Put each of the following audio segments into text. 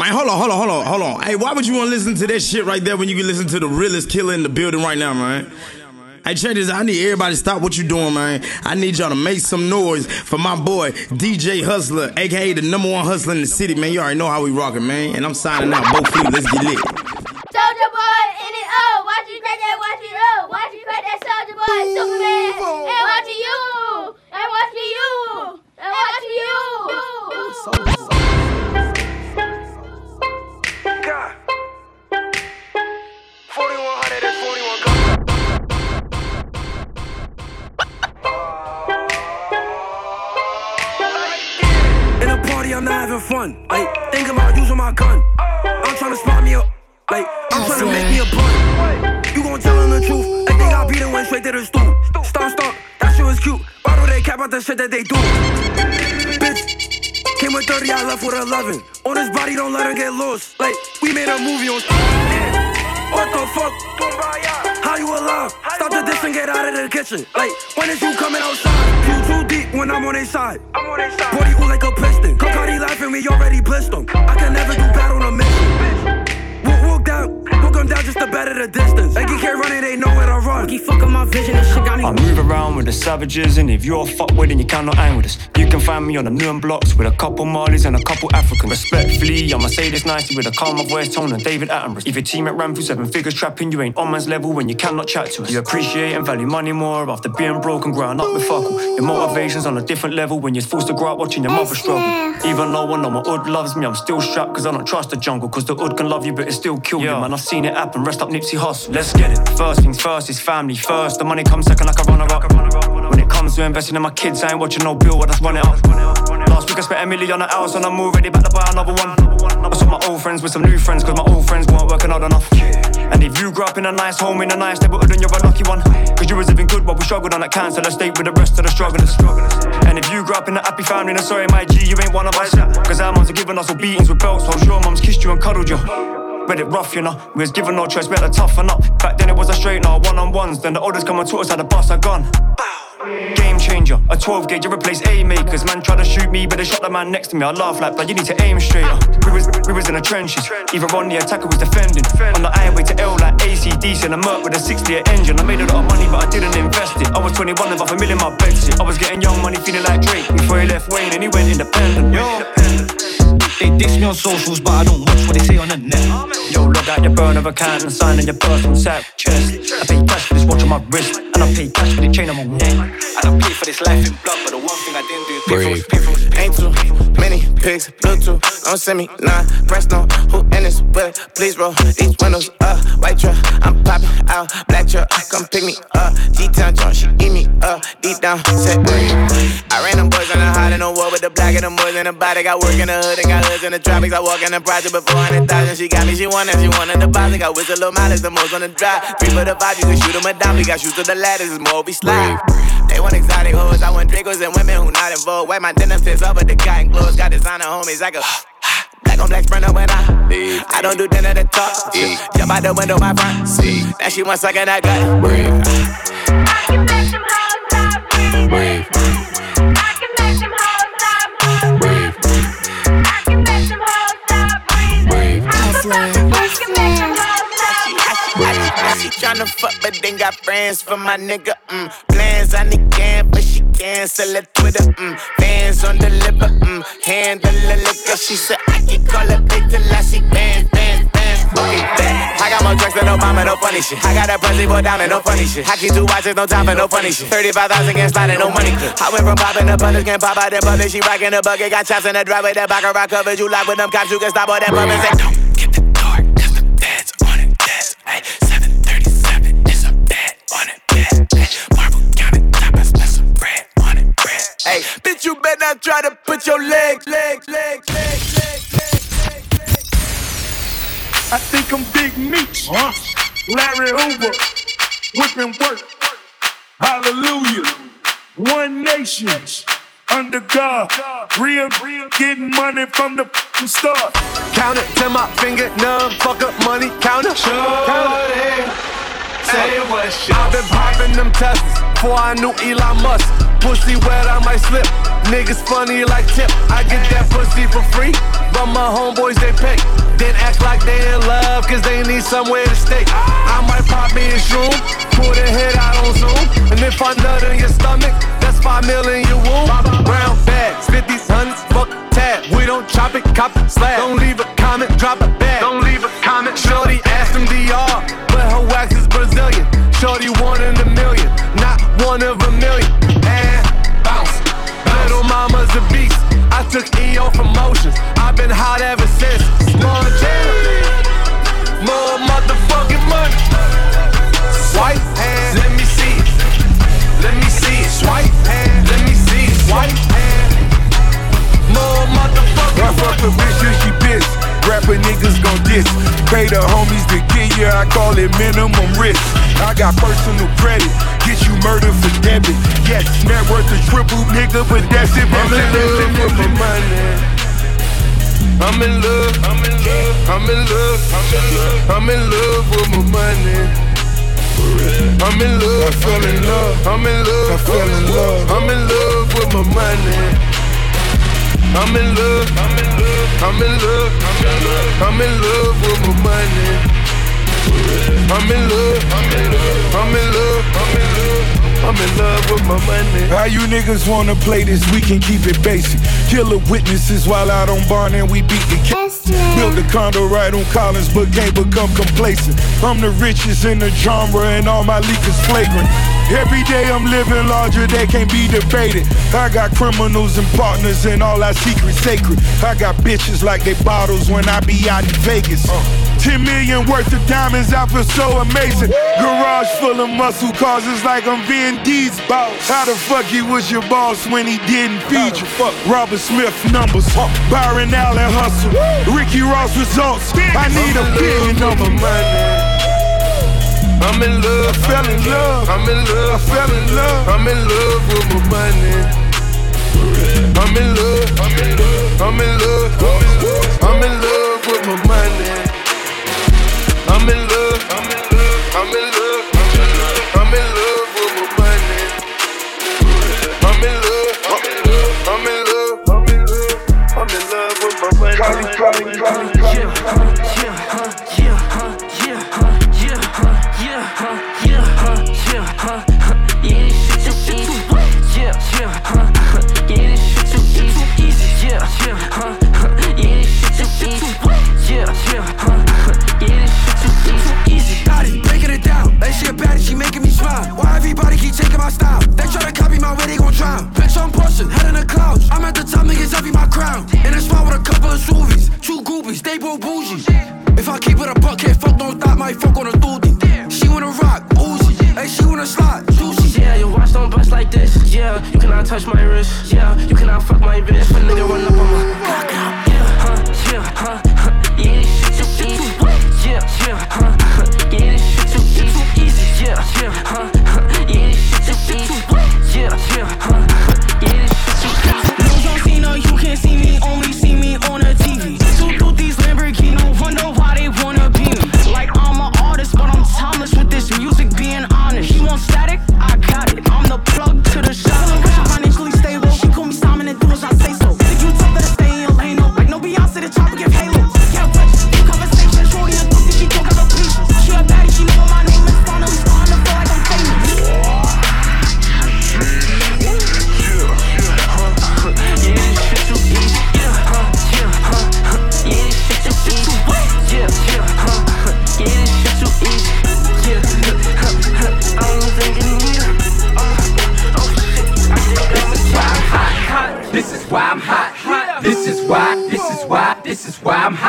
Man, hold on, hold on, hold on, hold on. Hey, why would you want to listen to that shit right there when you can listen to the realest killer in the building right now, man? Hey, check this. I need everybody to stop what you doing, man. I need y'all to make some noise for my boy DJ Hustler, aka the number one hustler in the city, man. You already know how we rocking, man. And I'm signing out. Both feet. Let's get lit. Soldier boy in it oh, watch you crack that, watch it up, watch you crack that soldier boy, Superman, and watch you, and watch you, and watch you. God. Having fun. Like, think about using my gun. I'm trying to spot me up. Like, I'm trying to make me a pun. You gon' tell them the truth. Like, they got beat and went straight to the stool. Stomp, stomp, that shit was cute. Why do they cap out the shit that they do? Bitch, came with 30, I left with 11. On his body, don't let him get lost. Like, we made a movie on. What the fuck? How you alive? Stop the dish and get out of the kitchen. Like, when is you coming outside? You too when I'm on their side. I'm on their side. Body ooh like a piston. Cocardi laughing, we already blissed them. I can never do mission. Walk, walk down, walk down just to better the distance. Like you can't run it, they know where to run. Keep fucking my vision, this shit got me. I move around with the savages, and if you're a fuckwit, then you cannot hang with us. You can find me on the new blocks with a couple Marleys and a couple Africans. Respectfully, I'ma say this nicely with a calmer voice tone than David Attenborough. If your team at ran through seven figures trapping, you ain't on man's level when you cannot chat to us. You appreciate and value money more after being broke and growing up with fuckle. Your motivation's on a different level when you're forced to grow up watching your mother struggle. Even though I know my hood loves me, I'm still strapped cause I don't trust the jungle. Cause the hood can love you, but it still kill you, man. I've seen it happen. Rest up Nipsey Hussle. Let's get it. First things first is family first. The money comes second like a runner up. When it comes to investing in my kids, I ain't watching no bill, I just run it up. Last week I spent a million on a house and I'm already back to buy another one. I saw my old friends with some new friends cause my old friends weren't working hard enough. And if you grew up in a nice home in a nice neighborhood, then you're a lucky one. Cause you was living good while we struggled on that council estate with the rest of the strugglers. And if you grew up in a happy family, then sorry, my G, you ain't one of us. Cause our moms are giving us all beatings with belts, while your mom's kissed you and cuddled you. Read it rough, you know. We was given no choice, we had to toughen up. Back then it was a straight, now one on ones. Then the orders come and taught us how to bust a gun. Game changer, a 12 gauge, you replace A makers. Man tried to shoot me, but they shot the man next to me. I laugh like, but you need to aim straighter. We was, we was in the trenches, either on the attack or was defending. On the highway to L like ACDC and a Merc with a 60 engine. I made a lot of money, but I didn't invest it. I was 21 and half a million my bed. I was getting young money, feeling like Drake before he left Wayne and he went independent. Yo. They diss me on socials, but I don't watch what they say on the net. Yo, log out your burner account and sign in your personal tap chest. I pay cash for this watch on my wrist, and I pay cash for the chain on my neck. And I pay for this life in blood, but the one thing I didn't do is pay for Brave. pay for Ain't too many pigs, Bluetooth. Don't send me none. Press no. Who in this with it? Please roll these windows up. White truck, I'm popping out. Black truck, come pick me up. G-Town joint, she eat me up. Deep down, set brave. I ran them boys on the hot in the war with the black and the boys in the body. Got work in the hood and got hoods in the tropics. I walk in the project before 100,000. She got me, she wanted, she wanted the deposit. Got whistle low mileage, the most on the drive. Three for the five, you can shoot them a dime. We got shoes to the ladders, it's more we slide. They want exotic hoes, I want Dracos and women who not involved. Wipe my denim fits up with the cotton clothes. Got designer homies, I go. Black on black sprinter when I leave. I don't do dinner to talk. Jump out the window, my front seat. Now she want sucking that gut. Brave. I can make them hoes stop breathing. Tryna fuck, but then got friends for my nigga. Mm. Plans on the can, but she cancel it Twitter. Mm. Fans on the liver. Mm. Handle the liquor. She said I can call her big till I see bands, bands, bands. I got more drugs than Obama, no funny shit. I got a pussy boy down and no funny shit. I keep two watches, no time for no funny shit. 35,000 can't slide and no money. I went from popping the butters, can't pop out the public. She rockin' the bucket, got chops in the driveway. That back rock covered you lock with them cops. You can stop all that pumping. Say, don't get the door, cause the bed's on it. Hey, Hey, bitch, you better not try to put your leg, leg, leg, leg, leg, leg, leg, leg. I think I'm Big Meech. Larry Hoover. Whipping work. Hallelujah. One nation Under God. Real, real. Getting money from the f***ing start. Count it to my finger, numb, fuck up money, counter. Say what I've been popping them tests before I knew Elon Musk. Pussy wet, I might slip. Niggas funny like tip. I get that pussy for free. But my homeboys, they pay. Then act like they in love, cause they need somewhere to stay. I might pop me a shroom, pull the head out on Zoom. And if I nut in your stomach, that's five mil in your womb. Brown bags, 50 hundreds, fuck tab. We don't chop it, cop it, slab. Don't leave a comment, drop a bag. Don't leave a comment. Shorty asked him DR, but her wax is Brazilian. Shorty one in a million, not one of a million. And bounce. Little mama's a beast. I took EO from motions. I've been hot ever since. Montana. More Pay the homies to get you, I call it minimum risk. I got personal credit, get you murdered for debit. Yes, net worth a triple nigga, but that's it. I'm in love with my money. I'm in love. I'm in love. I'm in love. I'm in love. I'm in love with my money. I'm in love. I fell in love. I'm in love. I fell in love. I'm in love with my money. I'm in love. I'm in love. I'm in love. I'm in love. I'm in love with my money. I'm in love. I'm in love. I'm in love. I'm in love. I'm in love with my money. How you niggas wanna play this? We can keep it basic. Killer witnesses while out on barn and we beat the case. Built a condo right on Collins, but can't become complacent. I'm the richest in the genre, and all my leakers flagrant. Every day I'm living larger, they can't be debated. I got criminals and partners, and all our secrets sacred. I got bitches like they bottles when I be out in Vegas. 10 million worth of diamonds, I feel so amazing. Garage full of muscle cars, it's like I'm Vin D's boss. How the fuck he was your boss when he didn't feed you? Fuck Robert Smith numbers, Byron Allen hustle, Ricky Ross results. I need a billion of of money. I'm in love. Fell in love. I'm in love. Fell in love. I'm in love with my money. I'm in love. I'm in love. I'm in love. I'm in love with my money. I'm in love. I'm in love.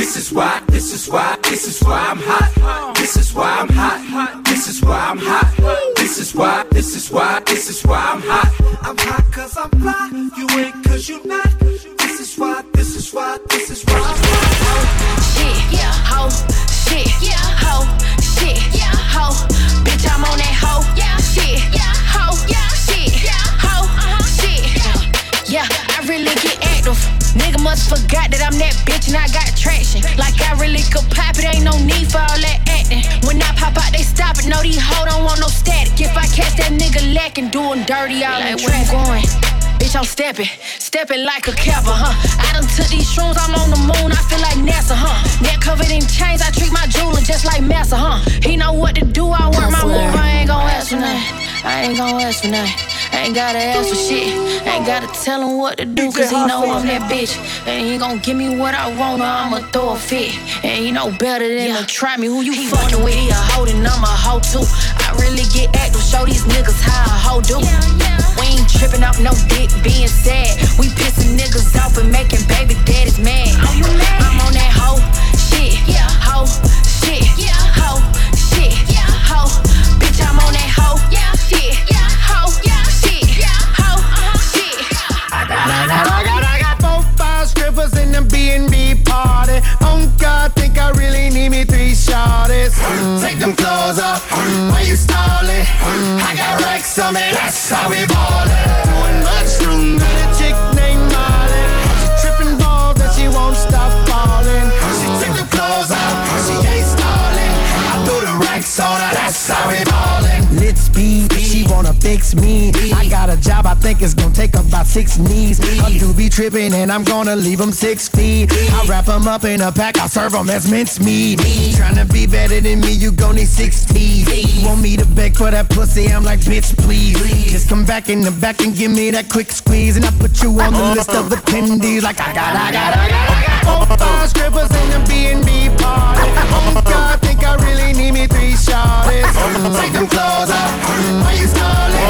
This is why. This is why. This is why I'm hot. This is why I'm hot. This is why I'm hot. This is why. This is why. This is why I'm hot. I'm hot cause I'm fly. You ain't cause you not. This is why. This is why. This is why I'm hot. Shit, yeah, ho, shit, yeah, ho, shit, yeah, ho. Bitch, I'm on that hoe, yeah. shit, yeah, ho, yeah, shit, yeah, ho, shit. Yeah, I really get active. Nigga must forgot that I'm that bitch and I got traction. Like I really could pop it, ain't no need for all that acting. When I pop out, they stop it. No, these hoe don't want no static. If I catch that nigga lacking, doing dirty all like, where you going? Bitch, I'm stepping, stepping like a capper, huh? I done took these shrooms, I'm on the moon, I feel like NASA, huh? Neck covered in chains, I treat my jeweler just like Massa, huh? He know what to do, I work my move, I ain't gon' ask for nothing. I ain't gon' ask for nothing. Ain't gotta ask for shit. Ain't gotta tell him what to do, cause he know I'm that bitch. And he gon' give me what I want, or I'ma throw a fit. And he know better than to try me. Who you fucking with? He a hoe, then I'm a hoe too. I really get active, show these niggas how a hoe do. We ain't tripping off no dick being sad. We pissing niggas off and making baby daddies mad. Oh, I'm on that hoe shit, Yeah. hoe shit, Yeah. hoe I on me, that's how we ballin'. Doing much room, got a chick named Molly. She tripping balls and she won't stop falling. She take the clothes off, she ain't stalling. I threw the racks on her, that's how we ballin'. Lit speed, she wanna fix me. Think it's gonna take about six knees. A do be tripping and I'm gonna leave them six feet. I wrap them up in a pack, I serve them as mincemeat. Tryna be better than me, you gon' need six feet. You want me to beg for that pussy? I'm like, bitch, please. Just come back in the back and give me that quick squeeze. And I put you on the list of attendees. Like, I got, I got, I got, I got. Four, five strippers in the B&B party. Need me three shorties. Take them clothes off, why you stalling?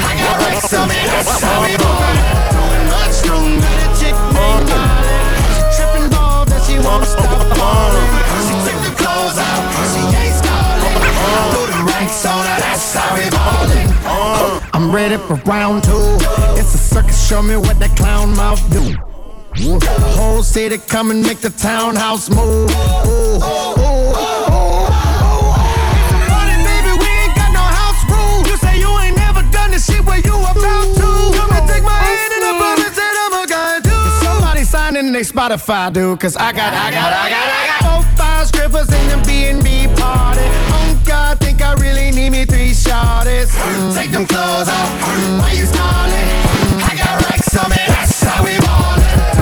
I got racks on me, that's how we ballin'. Doing much room, got a chick named Molly. She tripping balls and she won't stop falling. She take the clothes off, she ain't stalling. Throw the racks on her, that's how we ballin'. I'm ready for round two. It's a circus, show me what that clown mouth do. The whole city come and make the townhouse move. Ooh, ooh, ooh. Done this shit where you about to. Come and take my hand and I promise that I'm a guy too. Somebody sign in their Spotify, dude, cause I got, I got, I got, I got four, five strippers in the B&B party. Oh God, think I really need me three shorties. Mm, take them clothes off, mm. why you stalling? I got racks on me, that's how we ballin'.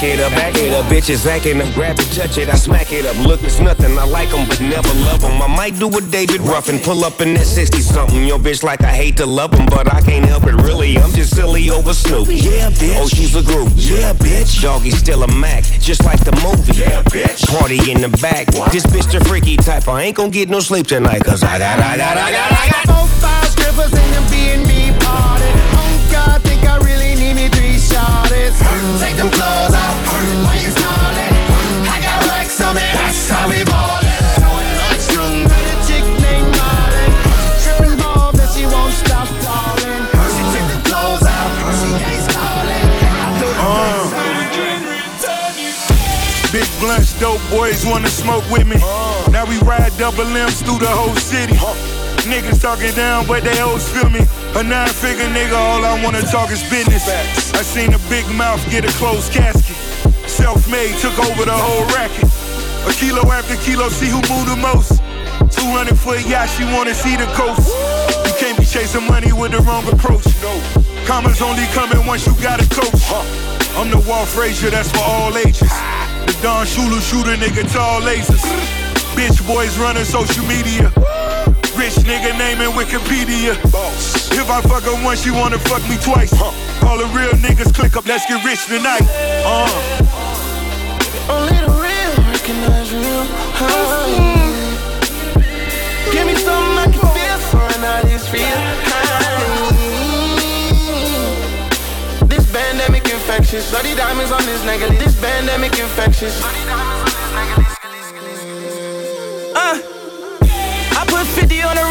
Back it up, back it up, bitches acting up, grab it, touch it, I smack it up. Look, it's nothing, I like 'em, but never love 'em. I might do a David Ruffin, pull up in that 60 something. Your bitch like I hate to love 'em, but I can't help it, really. I'm just silly over Snoop. Yeah, bitch. Oh, she's a group. Yeah, bitch. Doggy still a Mac, just like the movie. Yeah, bitch. Party in the back. This bitch the freaky type, I ain't gon' get no sleep tonight, cause I got, I got, I got, I got. Four, five strippers in the B&B party. God, think I really need me three shorties. Take them clothes off, why you stalling? I got racks on me, that's how we ballin'. Doing much room, got a chick named Molly. Tripping balls that she won't stop falling. She took the clothes off, she ain't stalling. I threw Big blunts, dope boys wanna smoke with me. Uh. Now we ride double M's through the whole city. Niggas talking down, but they always feel me. A nine figure nigga, all I wanna talk is business. I seen a big mouth get a closed casket. Self made, took over the whole racket. A kilo after kilo, see who move the most. 200 foot yacht, she wanna see the coast. You can't be chasing money with the wrong approach. No. Commas only coming once you got a coach. I'm the Walt Frazier, that's for all ages. The Don Shula shooter, nigga, tall lasers. Bitch boys running social media. Rich nigga naming Wikipedia. If I fuck her once, she wanna fuck me twice. Huh. All the real niggas click up, let's get rich tonight. Uh. Only the real recognize real. High. Give me something I can feel for and I just feel high. This pandemic infectious. Bloody diamonds on this nigga. This pandemic infectious.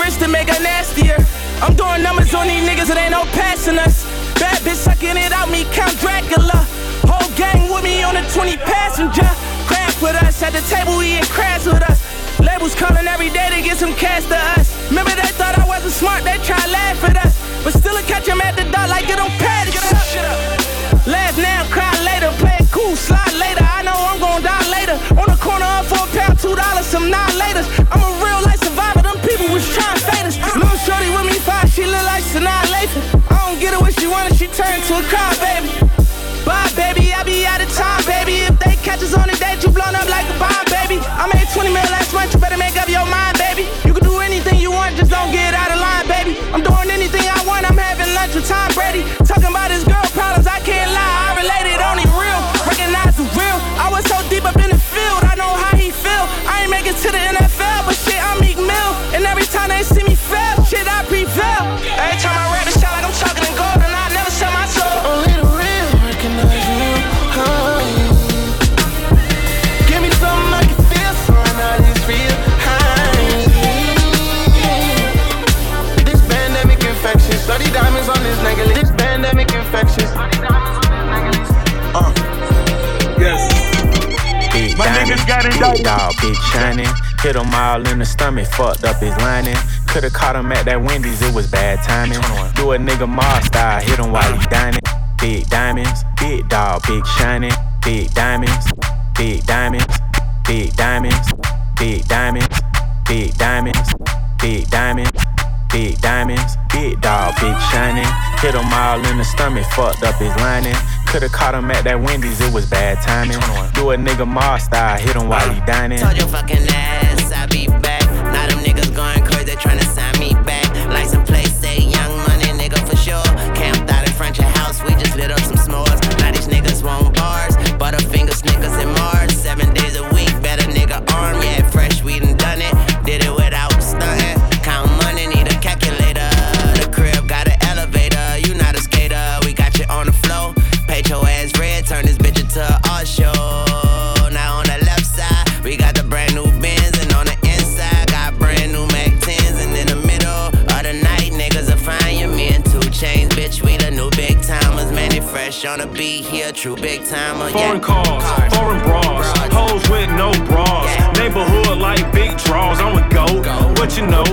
Put 50 on the wrist to make her nastier. I'm doing numbers on these niggas that ain't no passing us. Bad bitch sucking it out me, Count Dracula. Whole gang with me on a 20 passenger. Crack with us at the table, eating crabs with us. Labels calling every day to get some cash to us. Remember they thought I wasn't smart, they try laugh at us. But still I catch 'em at the door like it to shut up. Laugh now, cry later, play it cool, slide later. I know I'm gon' die later. On the corner of four pound, two dollars, some nine laters. Look like Sanaa Lathan. I don't get her what she wanted, she turned to a cry, baby. Bye, baby, I be out of time, baby. If they catch us on a date, you blown up like a bomb, My diamond, niggas got big dog, big shining. Hit him all in the stomach, fucked up his lining. Could've caught him at that Wendy's, it was bad timing. Do a nigga Mars style, hit him while he dining. Big diamonds, big dog, big shining. Big diamonds, big diamonds, big diamonds, big diamonds, big diamonds, big diamonds. Big diamonds, big dog, big shining. Hit him all in the stomach, fucked up his lining. Could've caught him at that Wendy's, it was bad timing. Do a nigga Mars style, hit him while he dining. Told your fucking ass I be back. Now them niggas going crazy, they tryna true big timer. Foreign cars, foreign bras, hoes with no bras. Neighborhood like big draws. I'm a goat. What you know?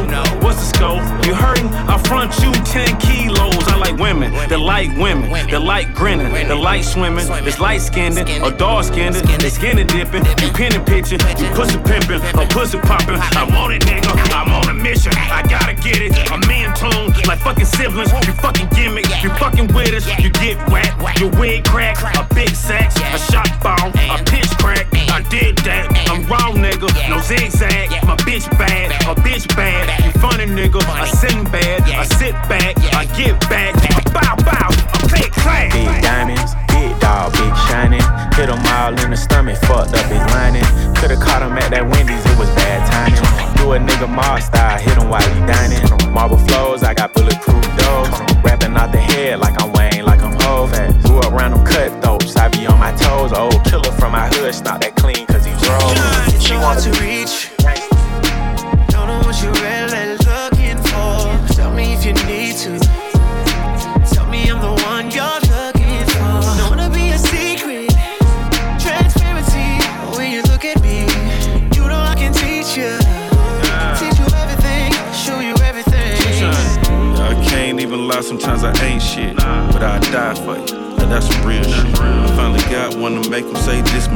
What's the scope? You hurting? I front you 10 kilos. I like women that like women, that like grinning, that like swimming, that's light skinned or dark skinned, they skinny dipping. You penny pitching, you pussy pimping, or pussy popping. I want it, nigga. I'm on a mission. I gotta get it. I'm in tune like fucking siblings. You fucking gimmick. You fucking with us. You get whack. Your wig crack. A big sack. A shot bomb. A pitch crack. I did that. I'm raw, nigga. No zigzag. My bitch bad. A bitch bad. You funny, nigga. I sitting bad. I sit back. I get back. Bow bow. Big diamonds, big dog, big shining. Hit him all in the stomach, fucked up his lining. Could've caught him at that Wendy's, it was bad timing. Do a nigga Mars style, hit him while he dining. Marble flows, I got bulletproof doors. Rapping out the head like I'm Wayne, like I'm Hov. Grew up around them cutthroats, I be on my toes. Old killer from my hood, that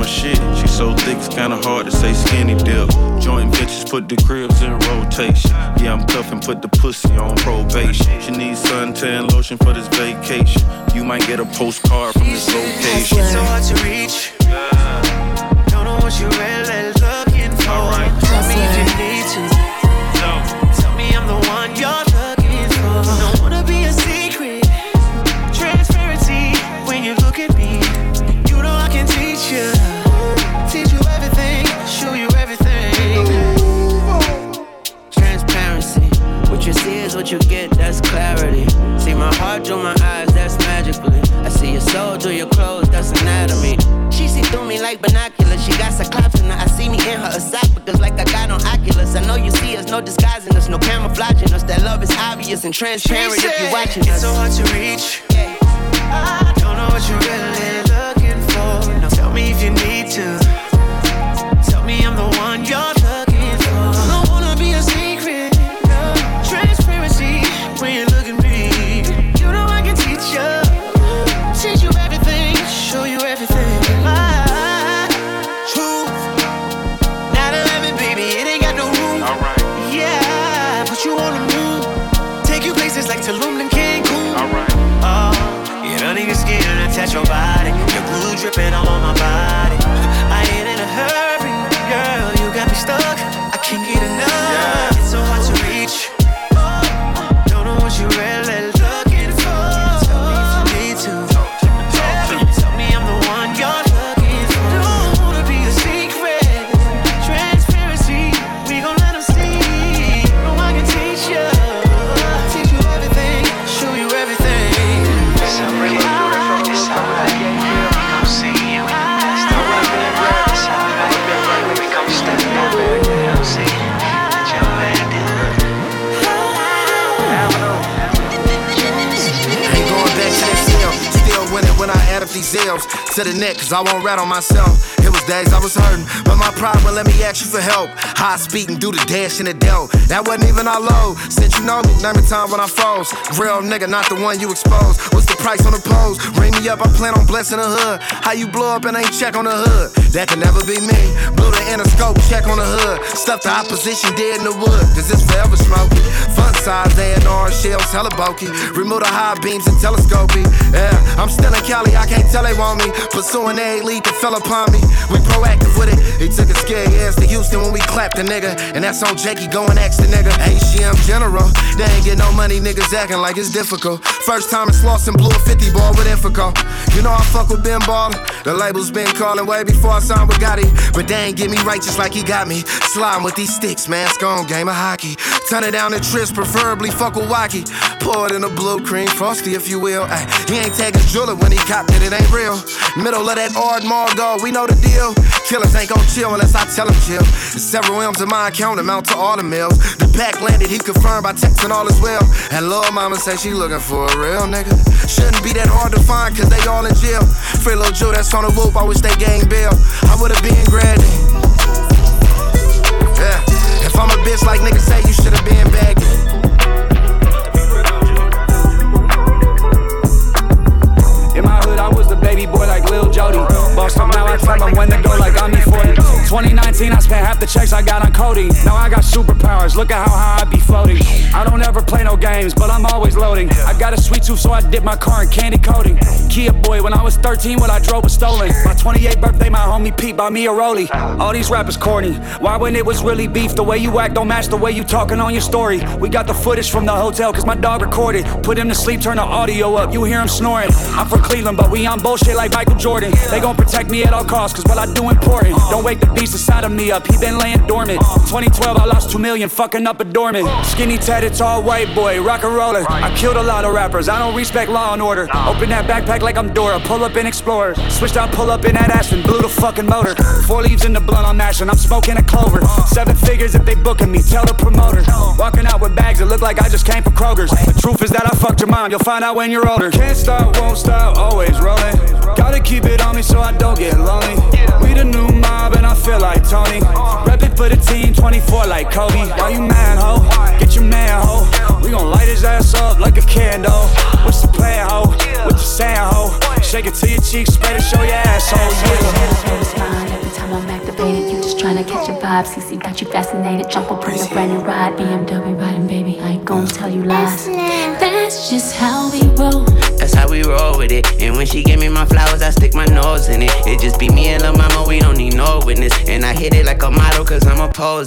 my shit. She so thick, it's kinda hard to say skinny dip. Joint bitches put the cribs in rotation. Yeah, I'm cuffing, put the pussy on probation. She needs suntan lotion for this vacation. You might get a postcard from this location. It's so hard to reach. Don't know what you're really obvious and transparent if you're watching. It's so hard to reach. I don't know what you're really cause I won't rat on myself. It was days I was hurting, but my pride wouldn't let me ask you for help. High speed and do the dash in the dell. That wasn't even our low. Since you know me, name me time when I froze. Real nigga, not the one you exposed. What's the price on the pose? Ring me up, I plan on blessing the hood. How you blow up and ain't check on the hood? That can never be me. Blew the inner scope, check on the hood. Stuff the opposition dead in the wood, cause it's forever smoky. Fun size, A&R shells, hella bulky. Remove the high beams and telescoping. Yeah, I'm still in Cali, I can't tell they want me. Pursuing a lead that fell upon me. We proactive with it. He took a scary ass to Houston when we clapped the nigga. And that's on Jakey, going and ask the nigga. HCM General. They ain't get no money, niggas acting like it's difficult. First time in Slauson blew a 50 ball with Infico. You know I fuck with Ben Baller. The label's been calling way before I signed with Gotti. But they ain't get me right just like he got me. Sliding with these sticks, man. It's gone game of hockey. Turn it down to trips, preferably fuck with Wacky. Pour it in a blue cream, frosty if you will. Ay, he ain't taking jeweler when he copped it, it ain't real. Middle of that Ard Margo, we know the deal. Killers ain't gon' chill unless I tell him chill. Several M's in my account amount to all the mills. The pack landed, he confirmed by texting all as well. And little mama say she looking for a real nigga. Shouldn't be that hard to find, cause they all in jail. Free little Jew that's on the whoop, I wish they gang bail. I would've been granted. I'm a bitch like niggas say, you should've been bagged. In my hood, I was the baby boy like Lil Jody. Up now, I them when to go like I'm E40. 2019, I spent half the checks I got on Cody. Now I got superpowers, look at how high I be floating. I don't ever play no games, but I'm always loading. I got a sweet tooth, so I dip my car in candy coating. Kia boy, when I was 13, what I drove was stolen. My 28th birthday, my homie Pete bought me a rollie. All these rappers corny. Why when it was really beef? The way you act don't match the way you talking on your story. We got the footage from the hotel, cause my dog recorded. Put him to sleep, turn the audio up, you hear him snoring. I'm from Cleveland, but we on bullshit like Michael Jordan. They gon' protect me at all costs, cause what I do important. Don't wake the beast inside of me up, he been laying dormant. 2012, I lost 2 million, fucking up a dormant. Skinny tatted, tall white boy, rock and roller. I killed a lot of rappers, I don't respect law and order. Open that backpack like I'm Dora, pull up in Explorer. Switched out, pull up in that Aston, blew the fucking motor. Four leaves in the blunt, I'm mashing, I'm smoking a clover. Seven figures if they booking me, tell the promoter. Walking out with bags that look like I just came from Kroger's. The truth is that I fucked your mom, you'll find out when you're older. Can't stop, won't stop, always rolling. Gotta keep it on me so I don't get lonely. We the new mob and I feel like Tony. Rep it for the team, 24 like Kobe. Why you mad, ho? Get your man, ho. We gon' light his ass up like a candle. What's the plan, ho? What you saying, ho? Shake it to your cheeks, spread it, show your asshole. Yeah. every time I'm activated. You just tryna catch a vibe. CC got you fascinated. Jump up on the brand new ride. BMW riding, baby. I ain't gon' tell you lies. That's just how we roll. That's how we roll with it. And when she give me my flowers, I stick my nose in it. It just be me and Lil' Mama, we don't need no witness. And I hit it like a model, cause I'm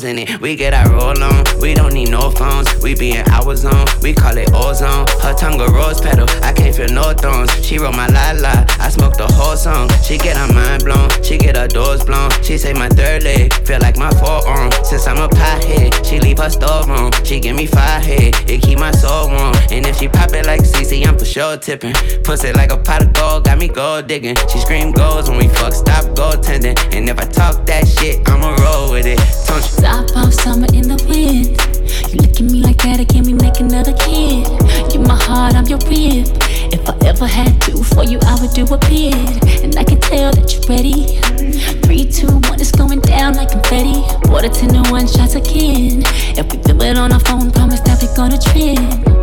in it. We get our roll on, we don't need no phones. We be in our zone, we call it ozone. Her tongue a rose petal, I can't feel no thorns. She wrote my la la, I smoked the whole song. She get her mind blown, she get her doors blown. She say my third leg, feel like my forearm. Since I'm a pothead, she leave her store room. She give me five head, it keep my soul warm. And if she pop it like CC, I'm for sure tipping. Pussy like a pot of gold, got me gold digging. She scream goals when we fuck, stop gold goaltending. And if I talk that shit, I'ma roll with it. Don't you? Top off summer in the wind. You look at me like that, can we make another kid? You my heart, I'm your rib. If I ever had to, for you, I would do a bid. And I can tell that you're ready. Three, two, one, it's going down like confetti. Water to no one shots again. If we feel it on our phone, promise that we're gonna trend.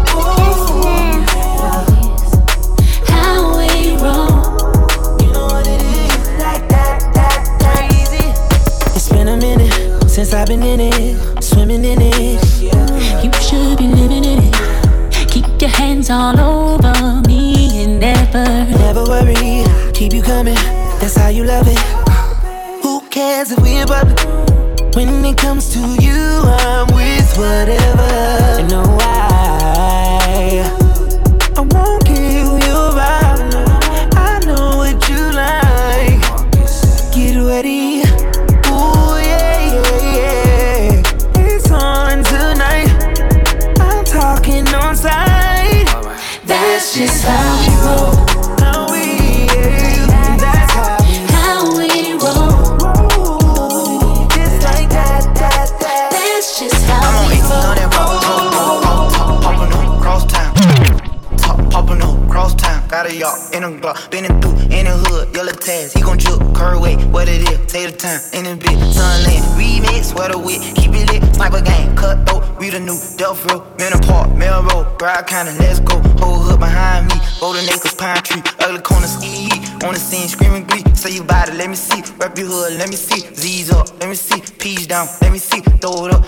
since I've been in it, swimming in it. You should be living in it. Keep your hands all over me and never. Never worry, keep you coming. That's how you love it. Who cares if we're public? When it comes to you, I'm with whatever. In a through in the hood. Yellow tags. He gon' juke. Curve way. What it is. Take the time. In the bit. Sunland. Remix. What a wit. Keep it lit. Sniper gang. Cut throat. We the new Delph Road. Men apart. Melrose. Bride kinda. Let's go. Whole hood behind me. Golden acres. Pine tree. Ugly corners, Ski. On the scene. Screaming glee. Say you it. Let me see. Rep your hood. Let me see. Z's up. Let me see. P's down. Let me see. Throw it up.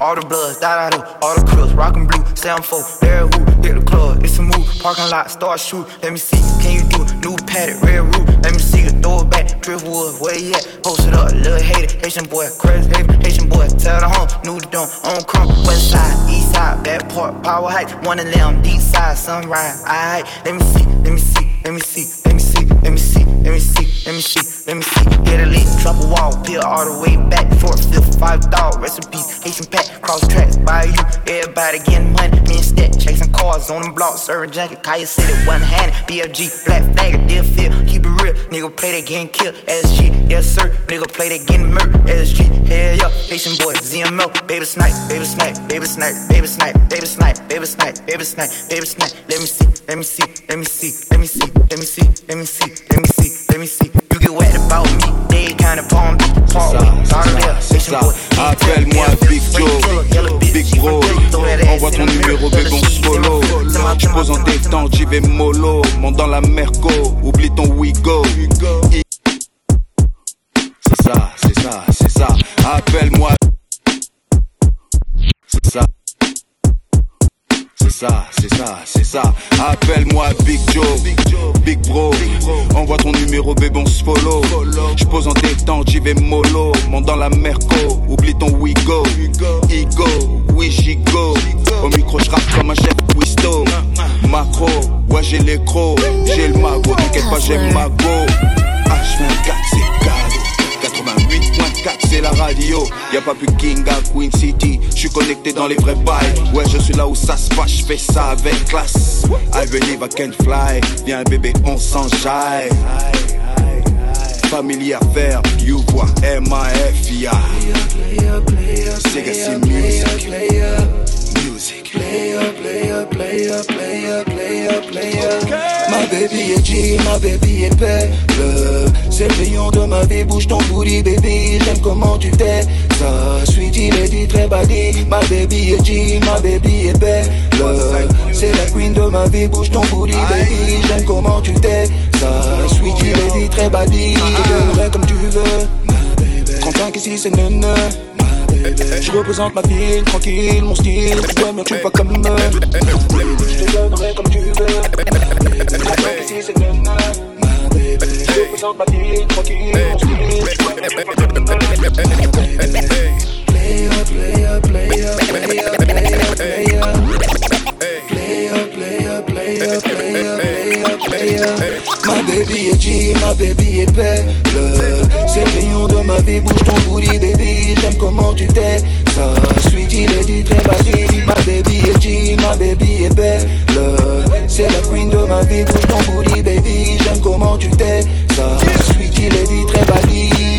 All the bloods. Da da do. All the crips. Rockin' blue. Sound four. There who. Hit the club. It's a move. Parking lot. Start shoot. Let me see. Can you do it? New paddock. Red roof. Let me see. it. Throw it back. Driftwood. Where you at? Post it up. Little hater. Haitian boy. Crazy hater. Haitian boy. Tell the home. New the dome. On crump. West side. East side. Back part. Power height. One of them. Deep side. Sunrise. Alright. Let me see. Let me see. Let me see. Let me see. Let me see. Let me see. Let me see. Let me see. Get a lead. Drop a wall. Peel all the way back. Four, fifth, five dog. Recipes. Haitian pack. Cross tracks. By you. Everybody getting money. Me and Stat. Chasing cars on them blocks. Serving junkie. Kaya City. One handed. BFG. Black flag. Deal feel. Keep it real. Nigga play that getting killed. SG. Yes, sir. Nigga play that getting murdered. SG. Hell yeah. Haitian boy. ZMO. Baby snipe. Baby snipe. Baby snipe. Baby snipe. Baby snipe. Baby snipe. Baby snipe. Baby snipe. Let me see. Let me see. Let me see. Let me see. Let me see. Let me see. Let me see. Let me see. About me. They of palm boy. Appelle-moi Big Joe, Big Bro. Envoie ton numéro, bébé, on follow. Je pose en détente, j'y vais mollo. Monte dans la merco, oublie ton Wigo. C'est ça, c'est ça, c'est ça. Appelle-moi. C'est ça. C'est ça, c'est ça, c'est ça. Appelle-moi Big Joe, Big Bro. Envoie ton numéro, bébé, on se follow. Je pose en détente, j'y vais mollo. Monte dans la merco, oublie ton Wigo. Ego, oui, j'y go. Au micro, je rappe comme un chef Wisto. Macro, ouais, j'ai les. J'ai le magot, t'inquiète pas, j'ai le magot. H24, c'est cadeau. 88.4 c'est la radio. Y'a pas plus King à Queen City Je suis connecté dans les vrais bails. Ouais je suis là où ça se passe Je fais ça avec classe. I believe I can fly Viens bébé on s'enjaille. Family affaire You vois M-A-F-I-A c'est music Music Player, player, player, player, player, player. Ma baby est G, ma baby est belle. C'est le rayon de ma vie, bouge ton booty, baby. J'aime comment tu t'es. Ça, sweetie, lady, très body. Ma baby est G, ma baby est belle. C'est la queen de ma vie, bouge ton booty, baby. J'aime comment tu t'es. Ça, sweetie, lady, très body. Je te comme tu veux. 35 ici, c'est nana. Je représente ma ville, tranquille, mon style. Ouais, me tu pas comme eux. Je te donnerai comme tu veux. Si c'est même ma. Je représente ma ville, tranquille, mon style. Player, player, player, player, player. Ma baby est G, ma baby est belle. C'est le rayon de ma vie, bouge ton booty, baby. J'aime comment tu t'es. Ça, sweetie, lady, très basique. Ma baby est G, ma baby est belle. C'est la queen de ma vie, bouge ton booty, baby. J'aime comment tu t'es. Ça, sweetie, lady, très basique.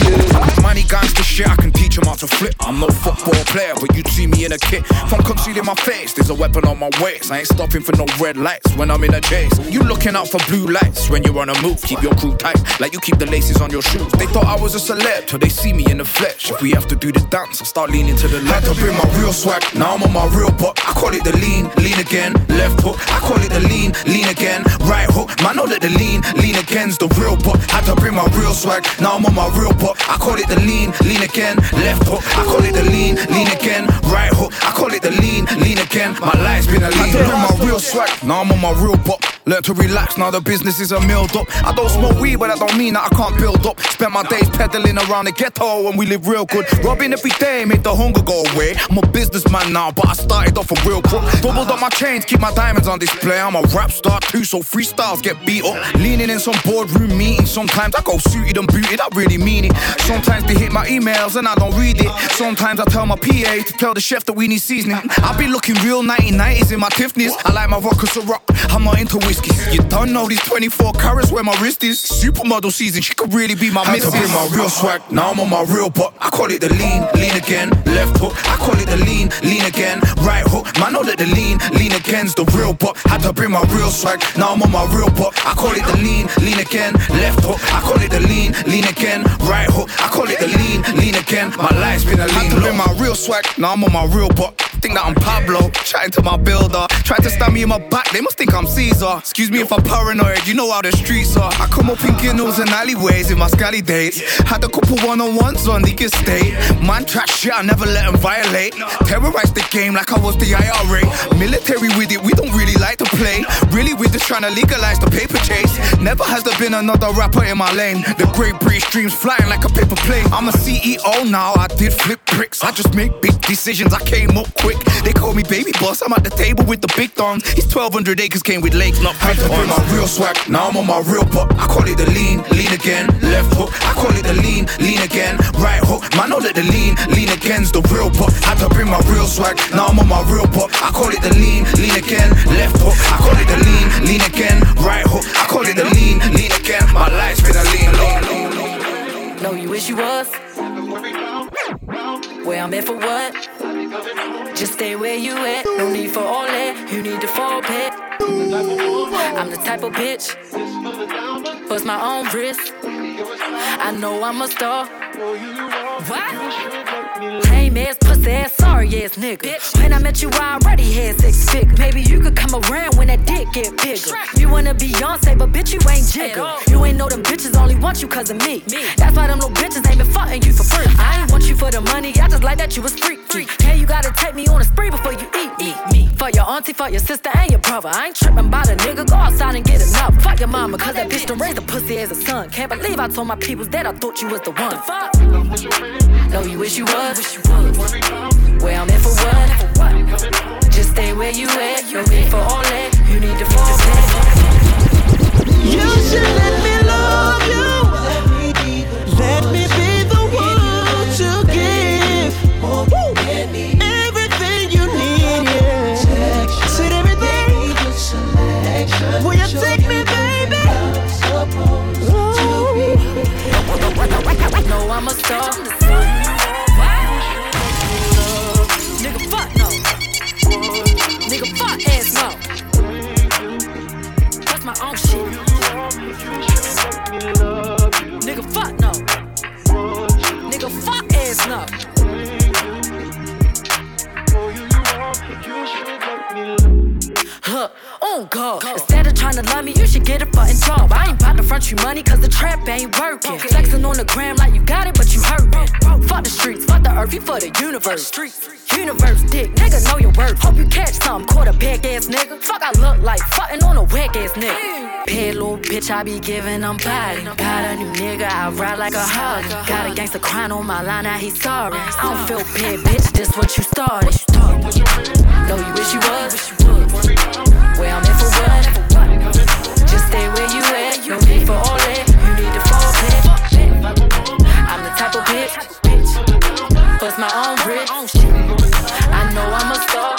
Money gangster shit, I can teach 'em how to flip. I'm no football player, but you'd see me in a kit. I'm concealing my face, there's a weapon on my waist. I ain't stopping for no red lights when I'm in a chase. You looking out for blue lights when you're on a move. Keep your crew tight, like you keep the laces on your shoes. They thought I was a celeb till they see me in the flesh. If we have to do the dance, I start leaning to the left. Had to bring my real swag, now I'm on my real butt. I call it the lean, lean again, left hook. I call it the lean, lean again, right hook. Man, know that the lean, lean again's the real butt. Had to bring my real swag, now I'm on my real butt. I call it the lean, lean again, left hook. I call it the lean, lean again, right hook. I call it the lean, lean again. My life's been a lean. I'm bring my real swag, now I'm on my real butt. Learn to relax, now the business is a milled up. I don't smoke weed, but that don't mean that I can't build up. Spent my days pedaling around the ghetto and we live real good. Robbing every day, make the hunger go away. I'm a businessman now, but I started off a real crook. Doubled up my chains, keep my diamonds on display. I'm a rap star too, so freestyles get beat up. Leaning in some boardroom meetings, sometimes I go suited and booted, I really mean it. Sometimes they hit my emails and I don't read it. Sometimes I tell my PA to tell the chef that we need seasoning. I be looking real 1990s in my Tiffany's. I like my vodka rock, I'm not into whiskey. You don't know these 24 carats where my wrist is. Supermodel season, she could really be my Had to bring my real swag, now I'm on my real butt. I call it the lean, lean again, left hook. I call it the lean, lean again, right hook. Man, know that the lean, lean again's the real butt. Had to bring my real swag, now I'm on my real butt. I call it the lean, lean again, left hook. I call it the lean, lean again, right hook. I call it the lean, lean again. My life's been a lean. Had to bring my real swag, now I'm on my real butt. Think that I'm Pablo, chatting to my builder. Try to stab me in my back, they must think I'm Caesar. Excuse me if I'm paranoid, you know how the streets are. I come up in ginnels and alleyways in my scally days. Had a couple one on ones on the estate. Man, trash shit, I never let them violate. Terrorize the game like I was the IRA. Military with it, we don't really like to play. Really, we're just trying to legalize the paper chase. Never has there been another rapper in my lane. The great British dreams flying like a paper plane. I'm a CEO now, I did flip bricks. I just make big decisions, I came up quick. They call me baby boss, I'm at the table with the big dons. These 1200 acres came with lakes, not Had to bring my real swag, now I'm on my real butt. I call it the lean, lean again, left hook. I call it the lean, lean again, right hook. Man, know that the lean, lean again's the real butt. Had to bring my real swag, now I'm on my real butt. I call it the lean, lean again, left hook. I call it the lean, lean again, right hook. I call it the lean, lean again. My life's been a lean, lean, lean, lean. Know you wish you was. Where I'm at for what? Just stay where you at. No need for all that. You need to fall back. I'm the type of bitch. Bust my own wrist. I know I'm a star. What? Lame ass, pussy ass, sorry ass nigga. When I met you, I already had six figures. Maybe you could come around when that dick get bigger. You wanna be Beyonce, but bitch, you ain't Jigga. You ain't know them bitches only want you cause of me. That's why them little bitches ain't been fucking you for free. I ain't want you for the money, I just like that you was freak. Hey, you gotta take me on a spree before you eat me. For your auntie, for your sister, and your brother. I ain't tripping about a nigga, go outside and get enough. Fuck your mama, cause that bitch done raised a pussy as a son. Can't believe I told my peoples that I thought you was the one. No, you wish you was. Where I'm at for what? Just stay where you at. No need for all that. You need to fall back. You should let I'm a star. Instead of trying to love me, you should get a fucking job. I ain't about to front you money, cause the trap ain't working. Flexing on the gram like you got it, but you hurtin'. Fuck the streets, fuck the earth, you for the universe. Universe dick, nigga, know your worth. Hope you catch some quarterback ass nigga. Fuck, I look like fucking on a whack ass nigga. Pay little bitch, I be giving them body. Got a new nigga, I ride like a hog. Got a gangster crying on my line, now he sorry. I don't feel bad, bitch, this what you started. No, you wish you was where I'm at for what? Just stay where you at, no need for all that. You need to fall back. I'm the type of bitch, bust my own bricks. I know I'm a star.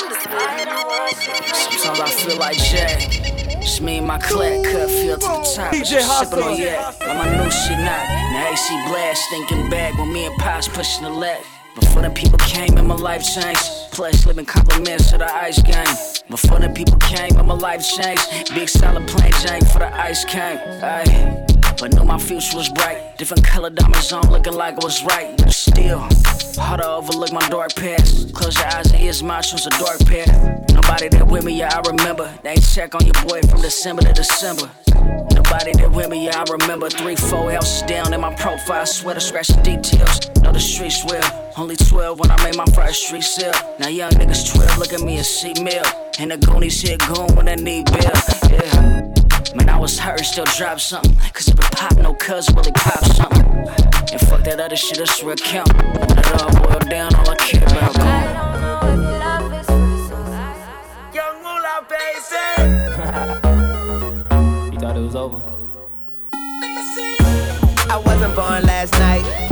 Sometimes I feel like Jack. me and my clap cut feel to the top. DJ Hustle. on yeah. Like my new shit not. Now AC blast, thinking back when me and Posh pushing the left. Before them people came and my life changed. Plus living compliments to the ice game. Before the people came and my life changed. Big solid plain Jane for the ice came. Aye. But knew my future was bright. Different color diamonds on, looking like I was right. But still, hard to overlook my dark past. Close your eyes and ears, my choose a dark path. Nobody that with me, yeah, I remember. They check on your boy from December to December. Nobody that with me, yeah, I remember. Three, four houses down in my profile, sweater, scratch the details. Know the streets well. Only 12 when I made my first street sale. Now young niggas 12, look at me and see mail. And the Goonies hit goon when they need bail. Yeah. Man, I was hurt, still drop something. Cause if it pop, no cuz really pop something. And fuck that other shit, that's real count. When it all boiled down, all I care about. Young Mula, baby. You thought it was over? I wasn't born last night.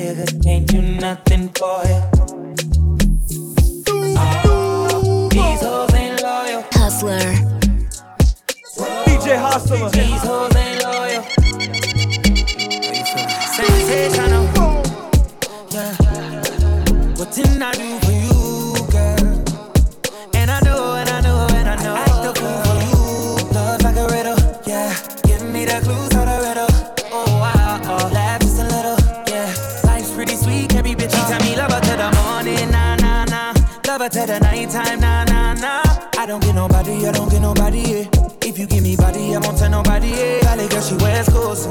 nigga can't do nothing for you. Oh, these hoes ain't loyal. Hustler. DJ Hustler. These hoes ain't loyal. Sensational. Yeah. What didn't I do to the nighttime, nah, nah, nah. I don't get nobody, I don't get nobody, yeah. If you give me body, I won't tell nobody, yeah. Valley girl, she wears clothes.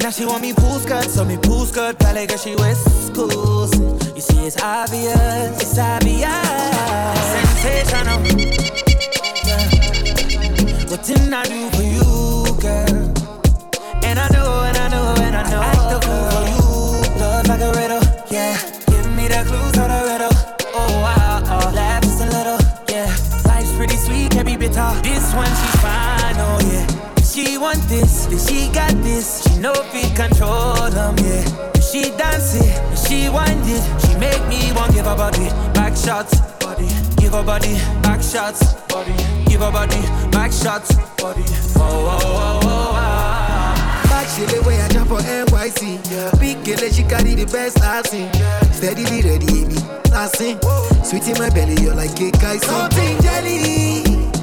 Now she want me pool skirt, so me pool skirt, valley girl, she wears schools. You see, it's obvious, it's obvious. Sensational. Yeah. Uh. What didn't I do for you, one, she's fine, oh, yeah. She want this, then she got this. She know if it control them, yeah. She dance it, she wind it. She make me want give her body back shots, body. Give her body back shots, body. Give her body back shots, body. Oh, oh, oh, oh, oh. Back she the way I jump for NYC. Big girl, she carry the best I've seen. Steadily ready, me dancing. Sweet in my belly, you're like cake, I something jelly.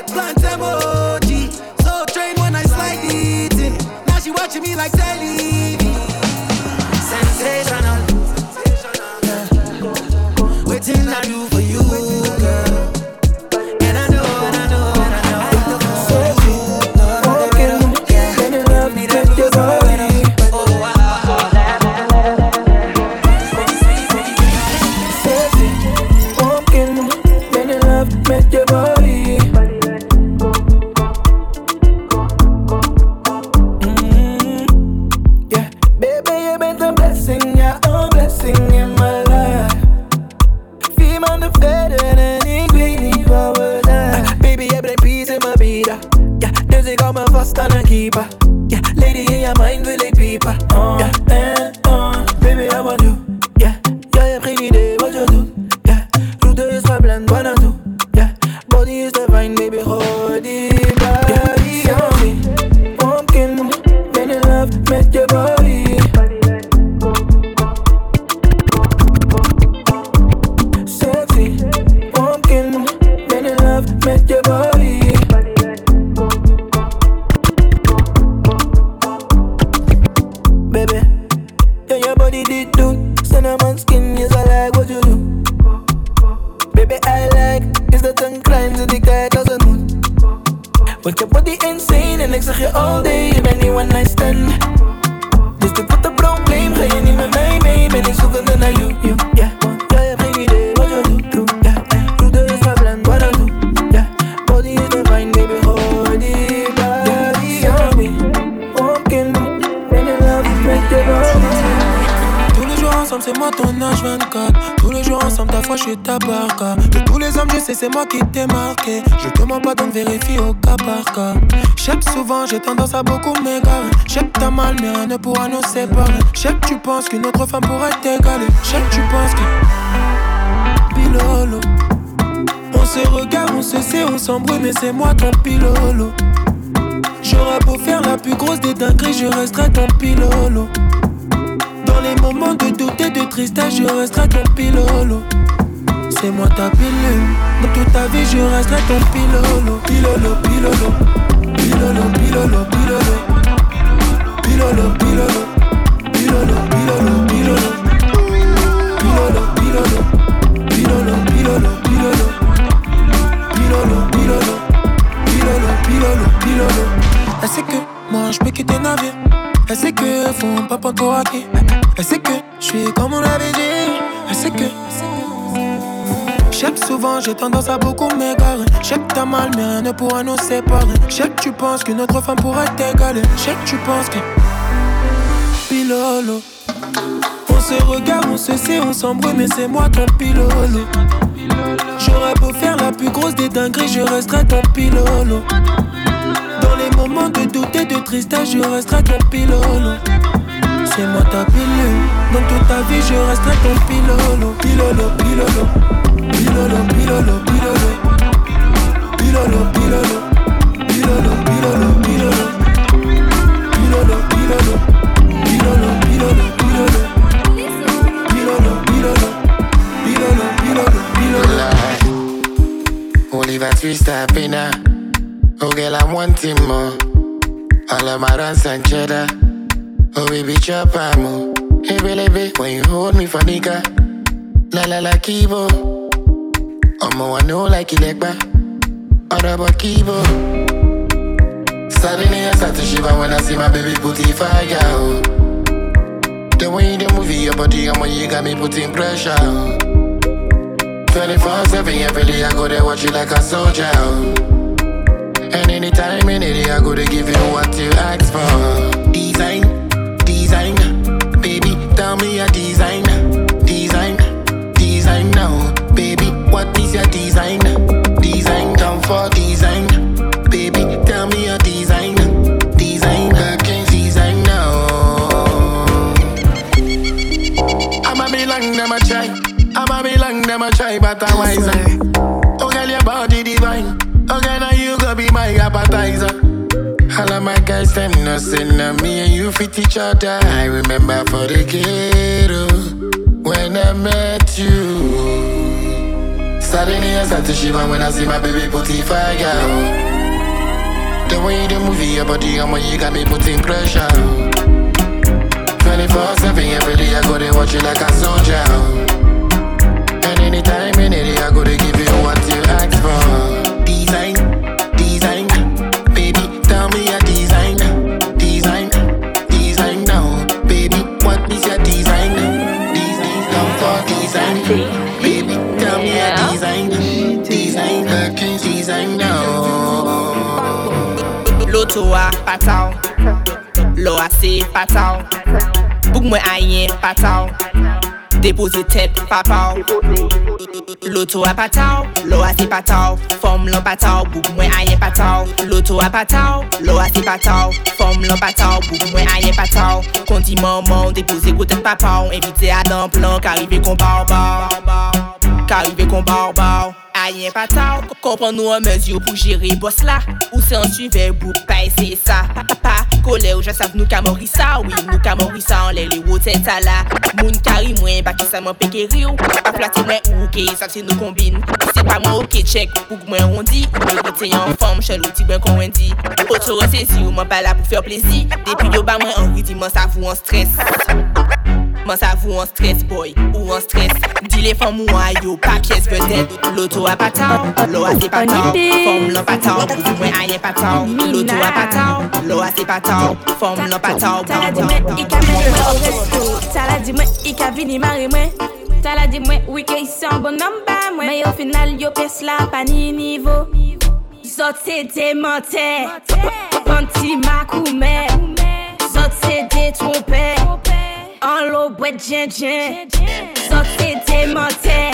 Eggplant emoji. So trained when I slide it in. Now she watching me like telly. Sensational. Yeah. Waiting I do Regarde, on se sait, on s'embrouille, mais c'est moi ton pilolo. J'aurais beau faire la plus grosse des dingueries, je resterai ton pilolo. Dans les moments de doute et de tristesse, je resterai ton pilolo. C'est moi ta pilule. Dans toute ta vie, je resterai ton. Pilolo, pilolo. Pilolo, pilolo, pilolo. Pilolo, pilolo. Pilolo, pilolo, pilolo. Elle sait que moi je peux quitter navire. Elle sait que font pas pantoraquer. Elle sait que je suis comme on l'avait dit. Elle sait que. J'sais que souvent j'ai tendance à beaucoup m'égarer. J'sais que t'as mal, mais rien ne pourra nous séparer. J'sais que tu penses qu'une autre femme pourrait t'égaler. J'sais que tu penses que. Pilolo. On se regarde, on se sait, on s'embrouille, mais c'est moi ton pilolo. J'aurais beau faire la plus grosse des dingueries, je resterai ton pilolo. Moments de doute et de tristesse, je resterai ton pilolo. C'est moi ta pilule. Dans toute ta vie, je resterai ton pilolo. Pilolo, pilolo. Pilolo, pilolo, pilolo. Pilolo, pilolo. Pilolo, pilolo, pilolo. Pilolo, pilolo. Pilolo, pilolo, pilolo. Pilolo, pilolo. Oliver Twist pena. Oh girl, I'm wanting more. All of my runs and cheddar. Oh baby, chop amo. Hey baby, when you hold me for nigga. La la la kibo. Omo I know like it like ba. All about kibo. Suddenly I start to shiver when I see my baby put it fire. Oh. The way you move your body, and when you got me putting pressure. Oh. 24 7 every day I go there watch you like a soldier. Oh. And anytime, any day, I go to give you what you ask for. Design, design, baby, tell me your design, design, design now, baby. What is your design? Design, come for design, baby. Tell me your design, design, Birkin design now. I'ma be long, a try. I'ma be long, a try, but I'm wiser. All of my guys, them no sin na me and you fit each other. I remember for the ghetto when I met you. Suddenly I start to shiver when I see my baby put it fire. The way you move your body and when you got me putting pressure. 24 7 every day I go to watch you like a soldier. And anytime, any day I go to give you what you ask for. Soa pataw Lo ase pataw Bouk mwen ayen pataw Depoze tet papaw Loto a pataw Lo ase pataw Fom lan pataw Bouk mwen ayen pataw Loto a pataw Lo ase pataw Fom lan pataw Bouk mwen ayen pataw Konti maman Depoze koten papaw Evite a dan plan Karive kon baw baw Karive kon baw baw Ayen pataw Kompran nou an la Ou se an suive bou pa ese sa Pa pa pa ou jasav nou ka mori Oui nou ka mori sa an le woten tala Moun kari mwen baki sa mwen peke riyo A flate mwen ou ke sa se nou kombin Se pa mwen ok check pou mwen rondi Ou mwen rete yon form chel ou ti ou mwen pa la pou fer plezi Depi yo mwen an ridi man sa vou an stres Man savou an stres boy, ou an stres Dile fam ou an yo, pa pyes vetet Loto apatan, lo ase patan Fom lan patan, pou mwen ayen patan Loto apatan, lo ase patan Fom lan patan, pou mwen ayen patan Tala di mwen, i ka mwen mwen ou resto. Tala di mwen, i ka vini mare mwen. Tala di mwen, wike yi san bonan ba mwen. Men yo final yo pes la pa ni nivou Zot se demante Panti makoume Zot se detrompe An lo bwet djen djen Sote de mante.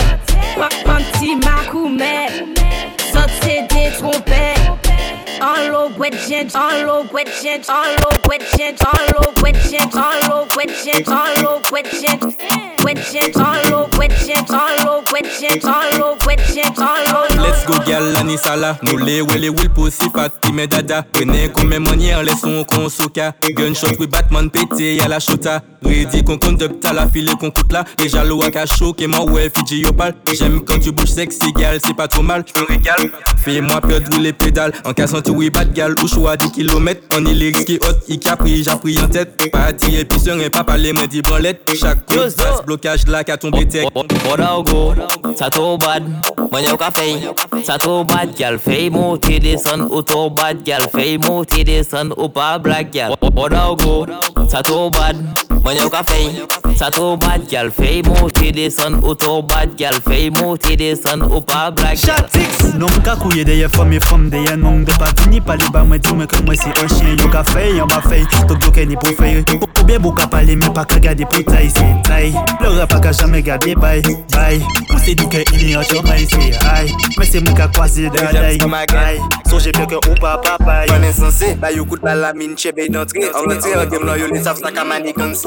Pak panti makoume Sote de trompe. all all all all all all. Let's go, gal, la nous les wele will pussy fatty me dada, prenez comme mes manières, laissons qu'on souka, gunshot with Batman pété à la chota, ready qu'on conduct à la file qu'on coûte là, et jaloux à cachot, qui m'en ouais, Fiji Yopal, j'aime quand tu bouges sexy, gal, c'est pas trop mal, je me régale, fais-moi perdre les pédales, en cassant tu oui bad gal Ou choix 10 km On est les qui hot I a pris j'appris en tête. Parti et puis serein pas parler moi dit branlette. Chaque coup de passe blocage là qu'a tombé tech Boda go, ça trop bad, moi y'a café, ça trop bad, gal, fais monter des sons, auto bad, gal, fais monter des sons, ou pas black, gal. Boda go, ça trop bad, Mwenye ka fey, sa tro bad gal fey Mo te desen ou tro bad gal fey Mo te desen ou pa black Chatix Non mwen ka kouye deye fom e fom deye Non de pa vini pali ba mwen di mwen ke mwen si an chien Yo ka fey, yon ba fey, tok do ke ni pou fey. Ou bien bou ka pale men pa ka gade pou tay Se tay, le rap pa ka jame gade bay Bay, ou se di ke ini an chomay Se hay, men se mwen ka kwaze daday So soje bien ke ou pa papay Konen sanse, ba yo kout bala min chebe yon tre An le an gem nan yo li sav sa ka mani kansi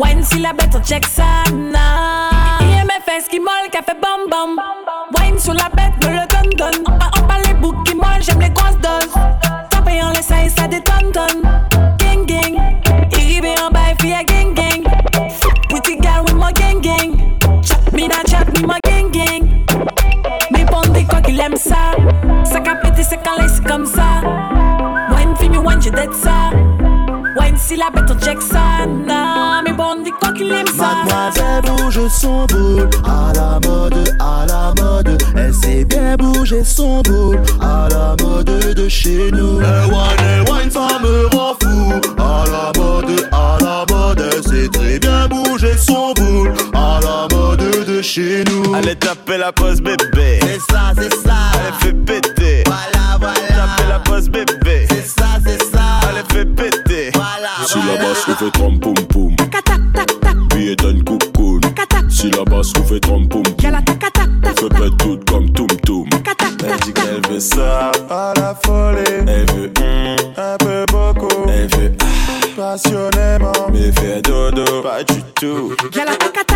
Wine si la bête on check ça Nah. IMFS qui molle qui a fait bam bam Wine sur la bête me le donne donne On pas, on pas les boucs qui molle j'aime les grosses doses Taper en laissant et ça détonne tonne Gang gang Irribé en bas et fille à gang gang Pretty girl with my gang gang Chat me na chat me my gang gang Mais bon dit quoi qu'il aime ça Ça qu'a c'est quand laisse comme ça Wine me wine j'ai dead ça Wine si la bête on check ça Nah mais bon dit quoi qu'il aime ça Mademoiselle bouge son boule à la mode, à la mode. Elle sait bien bouger son boule à la mode de chez nous. Elle wine, elle wine, ça me rend fou. À la mode, à la mode. Elle sait très bien bouger son boule à la mode de chez nous. Allez taper la pause bébé. C'est ça, c'est ça. Allez fais péter. Voilà, voilà. Taper la pause bébé. La basse vous fait trom poum poum. Billet d'un coucoune. Si la basse vous fait trom poum poum. Fait pète tout comme toum toum. Elle dit qu'elle veut ça à la folie. Elle veut hum, un peu beaucoup. Elle veut ah, passionnément. Mais fait dodo, pas du tout. Y'a la tac tac bon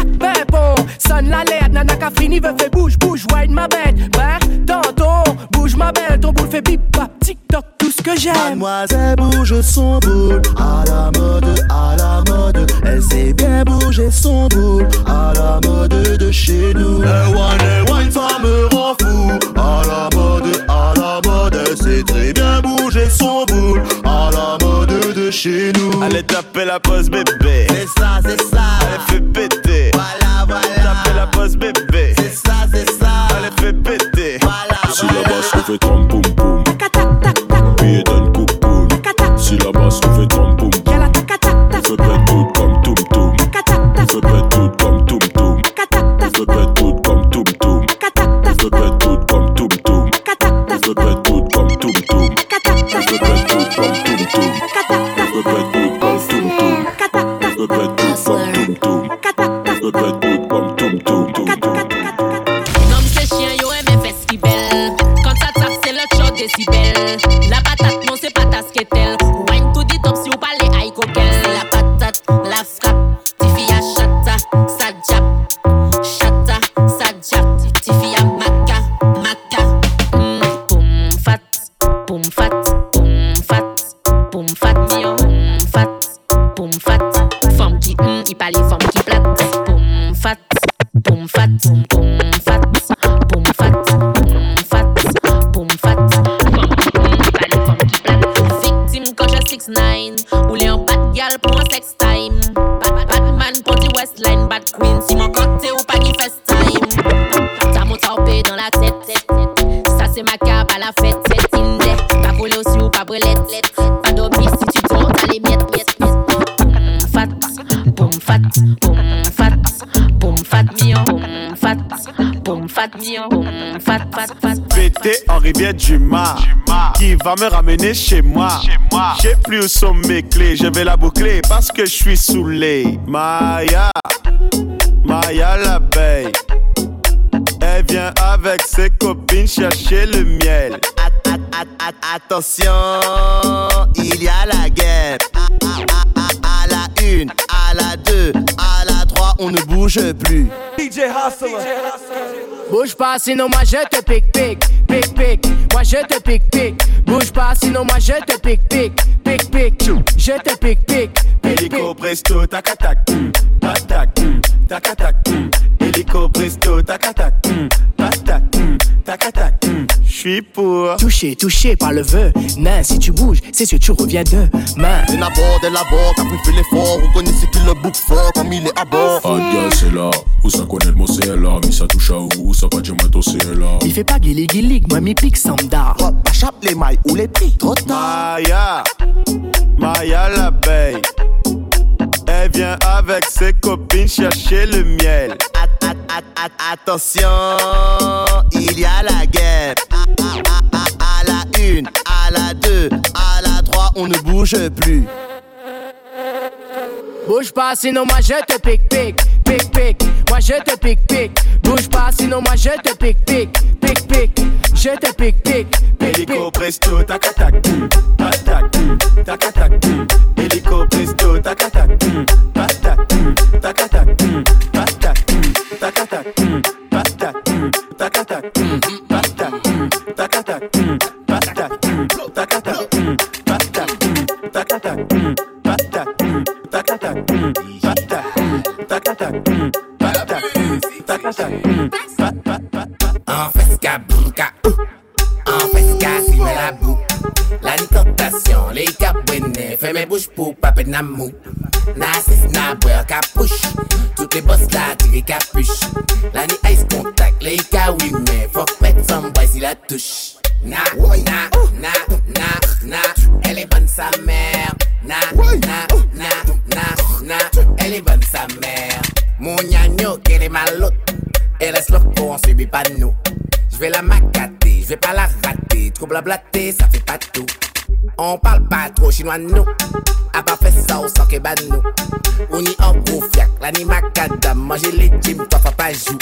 Sonne la lettre, nana qu'a fini, veut fait bouge, bouge, wine ma bête Bah, tonton, bouge ma bête, ton boule fait bip bap, tic toc, tout ce que j'aime Mademoiselle bouge son boule à la mode, à la mode. Elle sait bien bouger son boule à la mode de chez nous. Elle wine, elle wine, ça me rend fou. À la mode, à la mode. Elle sait très bien bouger son boule à la mode de chez nous. Allez taper la pause bébé. C'est ça, c'est ça. Allez fais péter bébé. C'est ça, c'est ça. Allez, fais péter. Voilà, si la basse fait ton boum boum. Va me ramener chez moi. J'ai plus où sont mes clés. Je vais la boucler parce que je suis saoulé. Maya, Maya l'abeille. Elle vient avec ses copines chercher le miel. Attention, il y a la guerre. Bouge plus. DJ Hustler. Bouge pas, sinon moi je te pique, pique, pique, pique. Moi je te pique, pique. Bouge pas, sinon moi je te pique, pique, pique, pique. Je te pique, pique, pique, Hélico presto, tac tac, tac tac, tac tac. Hélico presto, tac tac, tac tac, tac tac. Je suis pour. Touché, touché par le vœu. Nain, si tu bouges, c'est sûr tu reviens de main. De l'abord, de l'abord, t'as pu faire l'effort. Vous connaissez qui le bouc fort comme il est à bord. Adia c'est là, où ça connaît le mot c'est là, mais ça touche à où, où ça va dire moi c'est là. Il fait pas guili guili, moi mi pique samda. Chape les mailles ou les piques, trop tard. Maya, Maya l'abeille. Elle vient avec ses copines chercher le miel. Attention, il y a la guerre. À, à- à- à la une, à la deux, à la trois, on ne bouge plus. Bouge pas, sinon moi je te pique, pique, pique, pique. Moi je te pique, pique. Bouge pas, sinon moi je te pique, pique, pique, pique. Je te pique, pique, pique, Hélico presto, tac tac, tac tac, tac tac. Hélico presto, tac, tac En fesca, bouca, en fesca, si me la. La nicotation, les cabouines, fais mes bouches pour paper namou. Nassis, nabouer, capouche. Toutes les bosses là, tirez capuche. La ni ice contact, les mais faut mettre some boy si la touche. Na, na, na, na, na, elle est bonne sa mère. Na, na, na, na, na, elle est bonne sa mère. Mon gnagno, qu'elle est malote. Elle reste loco, on subit pas nous. Je vais la macater, je vais pas la rater. Trop blablater, ça fait pas tout. On parle pas trop chinois nous. A pas fait ça au sang que ban nous. On y en gros fiac, la ni macadam. Manger les gyms, toi faut pas jouer.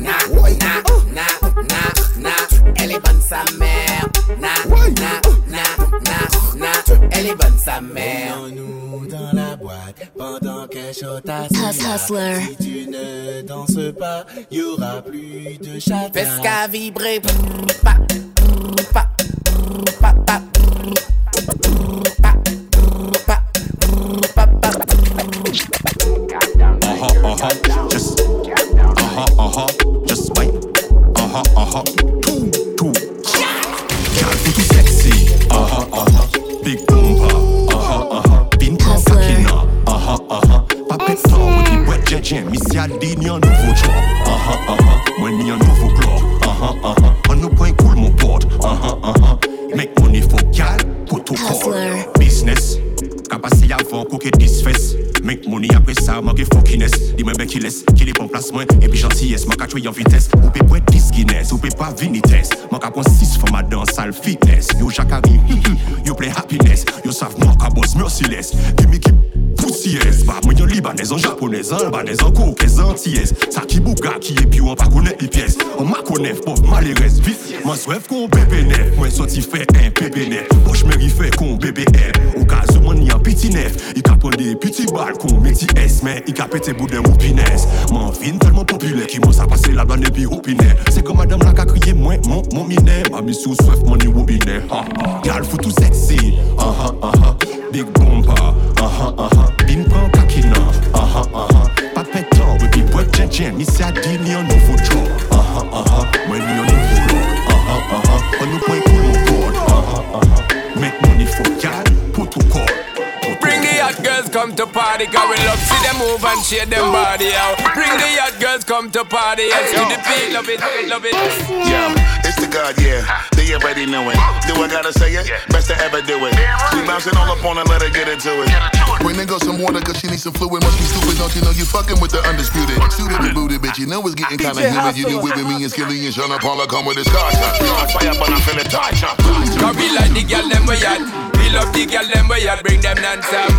Na, na, na, na, na. Elle est bonne sa mère. Na, na, na, na, na. Elle est bonne sa mère. nous dans la boîte pendant que Chota Hus- Hustler. Si tu ne danses pas, y aura plus de chata. Fais ce qu'a vibrer. brrr, pa, pa, pa, pa, dan sal fitness. Yo jakari, yo play happiness. Yo sav mwen ka boss merciless. Gimme ki poussies Ba mwen yon libanez, an japonez, an albanez An kokez, an Sa ki bouga ki epi ou an pa konet li pies An makonef, pov malerez, viciez Man swef kon bebe nef. Mwen soti fe un bebe nef. Poch meri fe kon bebe Ou ka an piti nef. I ka pon de piti bal kon meti es Men i ka pete bouden ou pines Man vin telman popule Ki moun sa pase la blan epi opine Se madame la ka kriye mwen Mami sou swef money ou ha, ha. Gal foutou sexy. Aha, aha Big bomba Aha, aha Bin pran kakina Aha, uh-huh, aha Pa petan we pi pwet jen jen. Mi se adi ni an nouvo job Aha, aha Mwen ni an nouvo log Aha, aha An nou point cool mon board Aha, aha Make money for gal Protocol Bring the hot girls come to party, cause we love see them move and shake them body out. Bring the hot girls come to party, and to the beat, love it, love it. Yeah, it's the God, yeah. They already know it. Do I gotta say it? Best to ever do it. We bouncing all up on it, let her get into it. Bring the girl some water, cause she needs some fluid. Must be stupid, don't you know you fucking with the undisputed. Suited and booted, bitch. You know it's getting kinda humid. You knew it with me and Skilly and Sean Paula come with a scotch. Fire, but I feel it torture. Cause we like the girl them we at. We love the girl them we at. Bring them non-stop.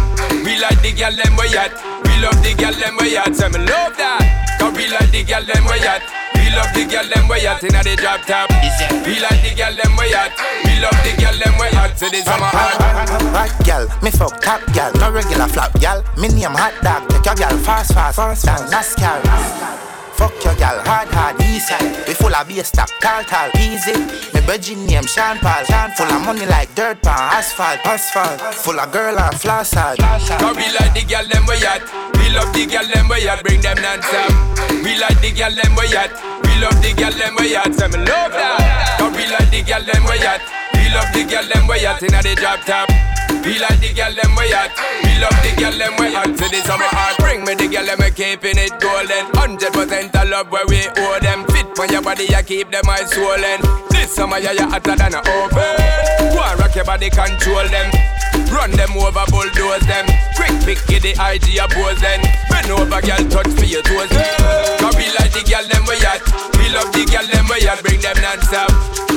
We like the girl them we at. We love the girl them we at. Say me love that. Cause we like the girl them we at. We love the girl them we at inna the drop top. We like the girl them we at. We love the girl them we at. Say this summer hot. Hot gal, me fuck top gal, no regular flap gal. Me name hot dog, take your gal fast, fast, fast, fast, NASCAR. Fuck your gal hard, hard, east side. We full of bass stop, tall, tall, easy. Me virgin name Sean Paul, Sean full of money like dirt pan, asphalt, asphalt. Full of girl and floss hard. Cause we like the girl them we at. We love the girl them we at. Bring them non-stop. We like the girl them we at. Love the girl them we at. Say me love that. Cause we like the girl them we at. We love the girl them we at inna the drop top. We like the girl them we at. We love the girl them we at. To the summer heart. Bring me the girl them we keeping it golden. Hundred percent of love where we owe them. Fit for your body, you keep them eyes swollen. This summer yeah you hotter than a oven. Go and rock your body, control them. Run them over, bulldoze them. Quick pick, the IG oppose them. Bend over, girl, touch for your toes. Cause we like the girl them we at. We love the girl them we at. Bring them non-stop.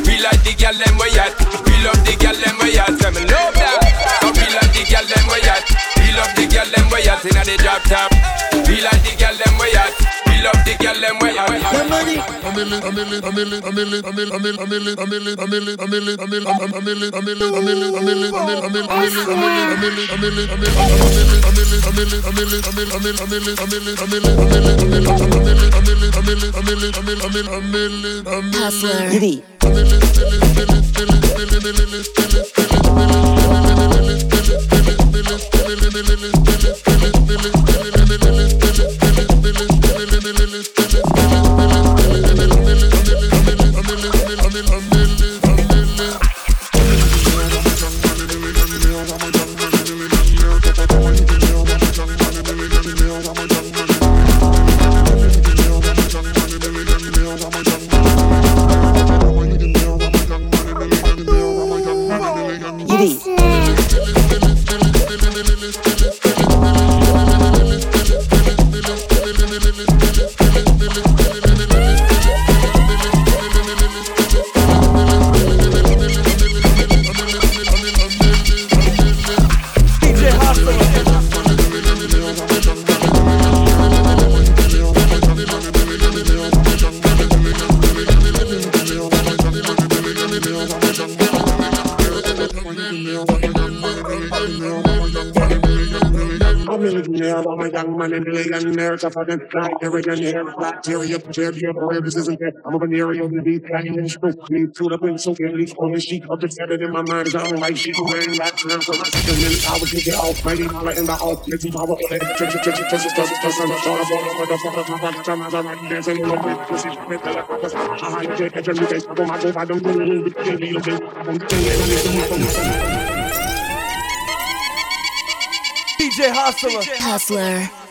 We like the girl them we at. We love the girl them we at. Me love that. Cause we like the girl them we at. We love the girl them we at inna the drop top. We like the girl them we at. Love the girl them at. millionaire, tougher than Nigerian bacteria, bacteria, boy, this isn't it. I'm a venereal disease, packing and screw. Need to the pin, so at least on the sheet. Up just in my mind, I'm like sheep, wearing that term, so my second minute, I would get it off, mighty dollar in the off, let's see power, treasure, treasure, treasure, treasure, treasure, treasure, and the sort of all over the fuck of my time, I'm dancing in the wind, pussy, with the left of us. I hide every face, I go my go, I. I'm the to the DJ. Hustler.